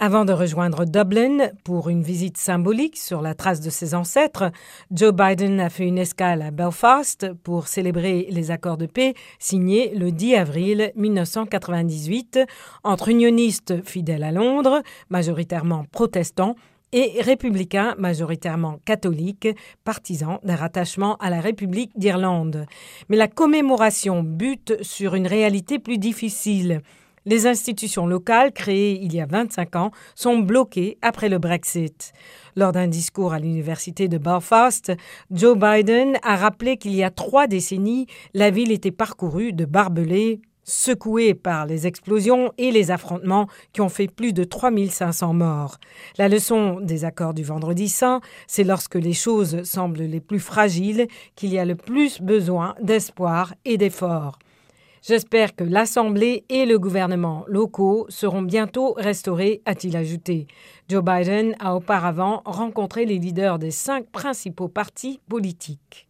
Avant de rejoindre Dublin pour une visite symbolique sur la trace de ses ancêtres, Joe Biden a fait une escale à Belfast pour célébrer les accords de paix signés le 10 avril 1998 entre unionistes fidèles à Londres, majoritairement protestants, et républicains majoritairement catholiques, partisans d'un rattachement à la République d'Irlande. Mais la commémoration bute sur une réalité plus difficile. Les institutions locales créées il y a 25 ans sont bloquées après le Brexit. Lors d'un discours à l'université de Belfast, Joe Biden a rappelé qu'il y a trois décennies, la ville était parcourue de barbelés secouée par les explosions et les affrontements qui ont fait plus de 3500 morts. La leçon des accords du vendredi saint, c'est lorsque les choses semblent les plus fragiles qu'il y a le plus besoin d'espoir et d'efforts. J'espère que l'Assemblée et le gouvernement locaux seront bientôt restaurés, a-t-il ajouté. Joe Biden a auparavant rencontré les leaders des cinq principaux partis politiques.